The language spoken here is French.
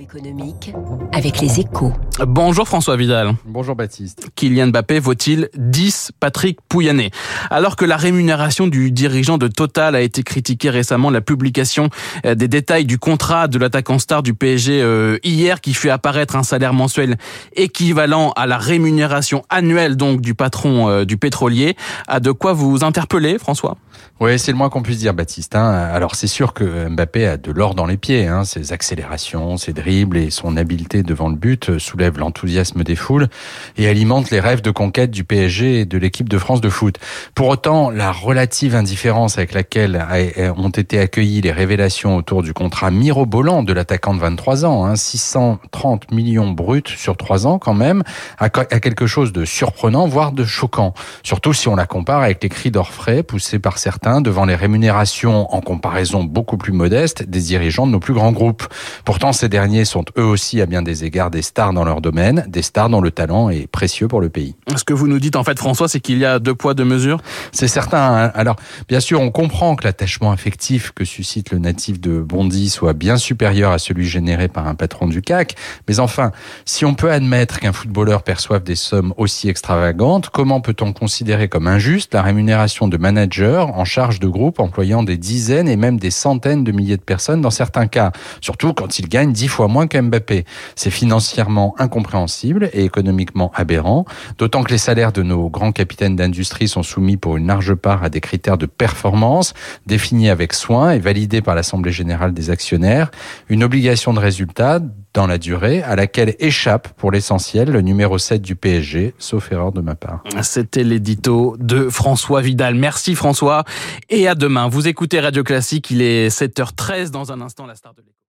Économique avec les échos. Bonjour François Vidal. Bonjour Baptiste. Kylian Mbappé vaut-il 10 Patrick Pouyanné? Alors que la rémunération du dirigeant de Total a été critiquée récemment, la publication euh, des détails du contrat de l'attaquant star du PSG euh, hier qui fait apparaître un salaire mensuel équivalent à la rémunération annuelle donc du patron euh, du pétrolier a de quoi vous interpeller François? Oui, c'est le moins qu'on puisse dire Baptiste. Hein. Alors c'est sûr que Mbappé a de l'or dans les pieds. Hein. Ses accélérations, ses dribbles et son habileté devant le but soulèvent l'enthousiasme des foules et alimentent les rêves de conquête du PSG et de l'équipe de France de foot. Pour autant, la relative indifférence avec laquelle ont été accueillies les révélations autour du contrat mirobolant de l'attaquant de 23 ans, hein, 630 millions bruts sur 3 ans quand même, a quelque chose de surprenant, voire de choquant. Surtout si on la compare avec les cris d'orfraie poussés par certains devant les rémunérations en comparaison beaucoup plus modestes des dirigeants de nos plus grands groupes. Pourtant, ces derniers sont eux aussi à bien des égards des stars dans leur domaine, des stars dont le talent est précieux pour le pays. Ce que vous nous dites en fait François, c'est qu'il y a deux poids, deux mesures? C'est certain. Hein. Alors, bien sûr, on comprend que l'attachement affectif que suscite le natif de Bondy soit bien supérieur à celui généré par un patron du CAC, mais enfin, si on peut admettre qu'un footballeur perçoive des sommes aussi extravagantes, comment peut-on considérer comme injuste la rémunération de managers en charge de groupes employant des dizaines et même des centaines de milliers de personnes dans certains cas, surtout quand il gagne dix fois moins qu'Mbappé. C'est financièrement incompréhensible et économiquement aberrant, d'autant que les salaires de nos grands capitaines d'industrie sont soumis pour une large part à des critères de performance définis avec soin et validés par l'Assemblée générale des actionnaires, une obligation de résultat dans la durée à laquelle échappe pour l'essentiel le numéro 7 du PSG, sauf erreur de ma part. C'était l'édito de François Vidal. Merci François et à demain. Vous écoutez Radio Classique, il est 7h13 dans un instant la star de.